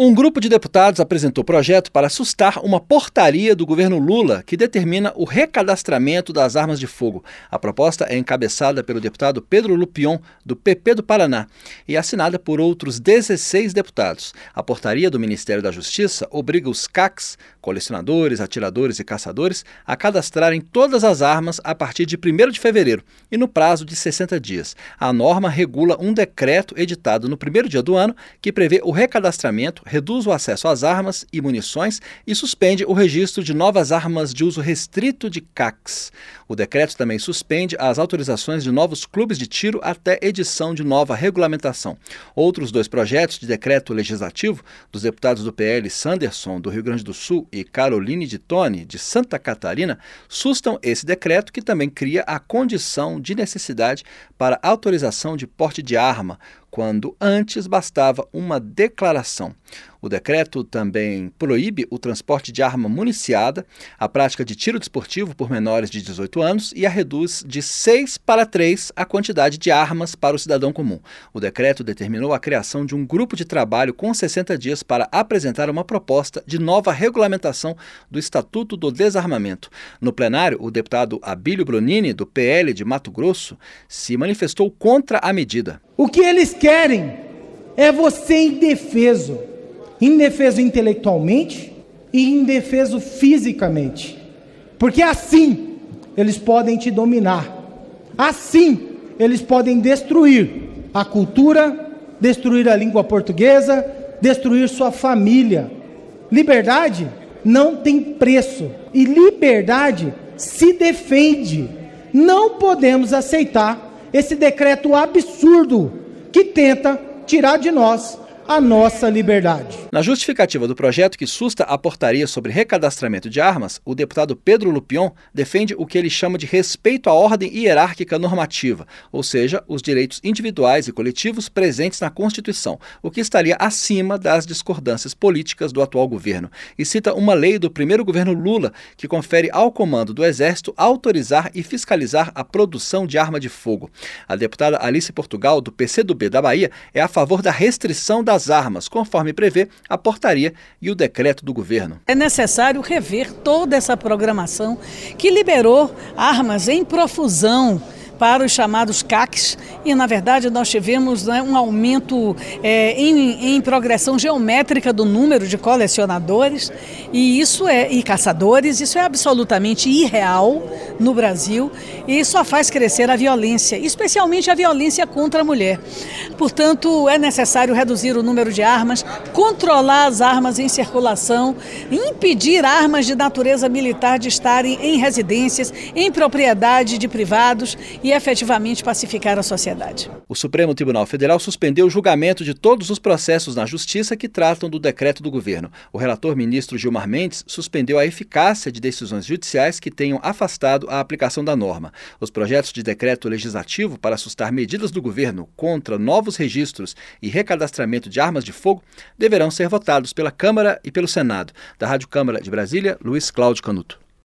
Um grupo de deputados apresentou projeto para sustar uma portaria do governo Lula que determina o recadastramento das armas de fogo. A proposta é encabeçada pelo deputado Pedro Lupion, do PP do Paraná, e assinada por outros 16 deputados. A portaria do Ministério da Justiça obriga os CACs, colecionadores, atiradores e caçadores, a cadastrarem todas as armas a partir de 1 de fevereiro e no prazo de 60 dias. A norma regula um decreto editado no primeiro dia do ano que prevê o recadastramento reduz o acesso às armas e munições e suspende o registro de novas armas de uso restrito de CACs. O decreto também suspende as autorizações de novos clubes de tiro até edição de nova regulamentação. Outros dois projetos de decreto legislativo dos deputados do PL Sanderson, do Rio Grande do Sul, e Caroline de Tone, de Santa Catarina, sustam esse decreto que também cria a condição de necessidade para autorização de porte de arma, quando antes bastava uma declaração. O decreto também proíbe o transporte de arma municiada, a prática de tiro desportivo por menores de 18 anos e a reduz de 6 para 3 a quantidade de armas para o cidadão comum. O decreto determinou a criação de um grupo de trabalho com 60 dias para apresentar uma proposta de nova regulamentação do Estatuto do Desarmamento. No plenário, o deputado Abílio Bronini, do PL de Mato Grosso, se manifestou contra a medida. O que eles querem é você indefeso indefeso intelectualmente e indefeso fisicamente. Porque assim eles podem te dominar. Assim eles podem destruir a cultura, destruir a língua portuguesa, destruir sua família. Liberdade não tem preço e liberdade se defende. Não podemos aceitar esse decreto absurdo que tenta tirar de nós a nossa liberdade. Na justificativa do projeto que susta a portaria sobre recadastramento de armas, o deputado Pedro Lupion defende o que ele chama de respeito à ordem hierárquica normativa, ou seja, os direitos individuais e coletivos presentes na Constituição, o que estaria acima das discordâncias políticas do atual governo, e cita uma lei do primeiro governo Lula que confere ao comando do Exército autorizar e fiscalizar a produção de arma de fogo. A deputada Alice Portugal, do PCdoB da Bahia, é a favor da restrição da das armas, conforme prevê a portaria e o decreto do governo. É necessário rever toda essa programação que liberou armas em profusão para os chamados CACs e, na verdade, nós tivemos né, um aumento é, em, em, progressão geométrica do número de colecionadores e isso é e caçadores, isso é absolutamente irreal no Brasil e só faz crescer a violência, especialmente a violência contra a mulher. Portanto, é necessário reduzir o número de armas, controlar as armas em circulação, impedir armas de natureza militar de estarem em residências, em propriedade de privados e efetivamente pacificar a sociedade. O Supremo Tribunal Federal suspendeu o julgamento de todos os processos na Justiça que tratam do decreto do governo. O relator ministro Gilmar Mendes suspendeu a eficácia de decisões judiciais que tenham afastado a aplicação da norma. Os projetos de decreto legislativo para assustar medidas do governo contra novos registros e recadastramento de armas de fogo deverão ser votados pela Câmara e pelo Senado. Da Rádio Câmara de Brasília, Luiz Cláudio Canuto.